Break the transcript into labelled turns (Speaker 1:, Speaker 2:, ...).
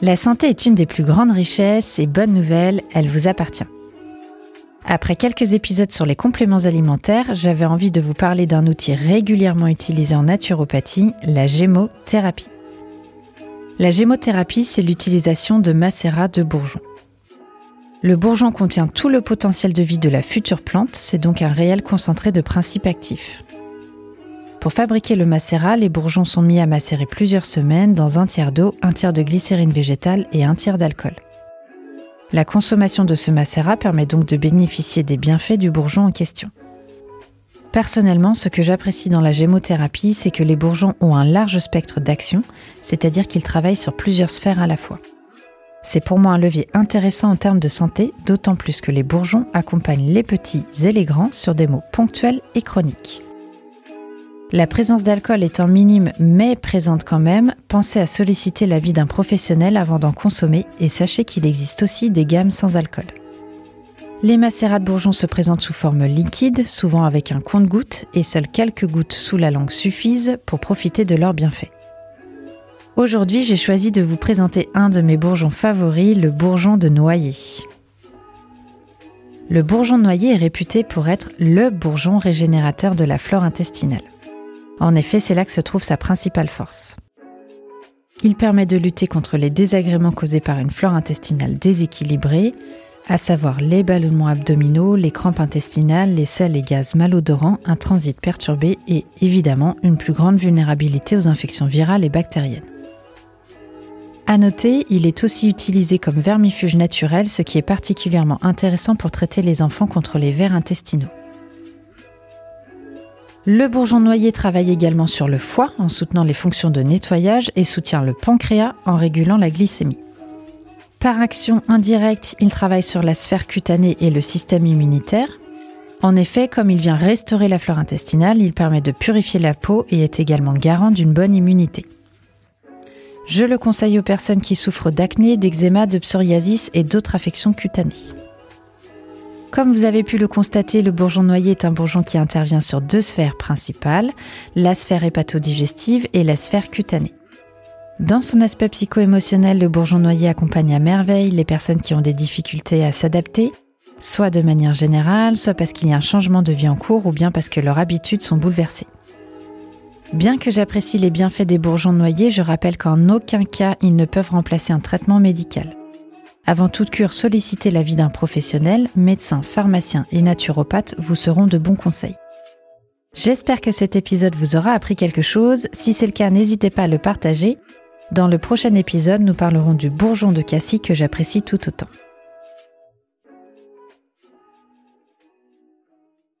Speaker 1: La santé est une des plus grandes richesses et bonne nouvelle, elle vous appartient. Après quelques épisodes sur les compléments alimentaires, j'avais envie de vous parler d'un outil régulièrement utilisé en naturopathie, la gémothérapie. La gémothérapie, c'est l'utilisation de macérats de bourgeons. Le bourgeon contient tout le potentiel de vie de la future plante, c'est donc un réel concentré de principes actifs. Pour fabriquer le macérat, les bourgeons sont mis à macérer plusieurs semaines dans un tiers d'eau, un tiers de glycérine végétale et un tiers d'alcool. La consommation de ce macérat permet donc de bénéficier des bienfaits du bourgeon en question. Personnellement, ce que j'apprécie dans la gémothérapie, c'est que les bourgeons ont un large spectre d'action, c'est-à-dire qu'ils travaillent sur plusieurs sphères à la fois. C'est pour moi un levier intéressant en termes de santé, d'autant plus que les bourgeons accompagnent les petits et les grands sur des maux ponctuels et chroniques. La présence d'alcool étant minime mais présente quand même, pensez à solliciter l'avis d'un professionnel avant d'en consommer et sachez qu'il existe aussi des gammes sans alcool. Les macérats de bourgeons se présentent sous forme liquide, souvent avec un compte-gouttes, et seules quelques gouttes sous la langue suffisent pour profiter de leurs bienfaits. Aujourd'hui, j'ai choisi de vous présenter un de mes bourgeons favoris, le bourgeon de noyer. Le bourgeon de noyer est réputé pour être le bourgeon régénérateur de la flore intestinale. En effet, c'est là que se trouve sa principale force. Il permet de lutter contre les désagréments causés par une flore intestinale déséquilibrée, à savoir les ballonnements abdominaux, les crampes intestinales, les sels et gaz malodorants, un transit perturbé et évidemment une plus grande vulnérabilité aux infections virales et bactériennes. À noter, il est aussi utilisé comme vermifuge naturel, ce qui est particulièrement intéressant pour traiter les enfants contre les vers intestinaux. Le bourgeon noyer travaille également sur le foie en soutenant les fonctions de nettoyage et soutient le pancréas en régulant la glycémie. Par action indirecte, il travaille sur la sphère cutanée et le système immunitaire. En effet, comme il vient restaurer la flore intestinale, il permet de purifier la peau et est également garant d'une bonne immunité. Je le conseille aux personnes qui souffrent d'acné, d'eczéma, de psoriasis et d'autres affections cutanées. Comme vous avez pu le constater, le bourgeon noyer est un bourgeon qui intervient sur deux sphères principales, la sphère hépatodigestive et la sphère cutanée. Dans son aspect psycho-émotionnel, le bourgeon noyer accompagne à merveille les personnes qui ont des difficultés à s'adapter, soit de manière générale, soit parce qu'il y a un changement de vie en cours ou bien parce que leurs habitudes sont bouleversées. Bien que j'apprécie les bienfaits des bourgeons noyers, je rappelle qu'en aucun cas ils ne peuvent remplacer un traitement médical. Avant toute cure, sollicitez l'avis d'un professionnel, médecin, pharmacien et naturopathe vous seront de bons conseils. J'espère que cet épisode vous aura appris quelque chose. Si c'est le cas, n'hésitez pas à le partager. Dans le prochain épisode, nous parlerons du bourgeon de cassis que j'apprécie tout autant.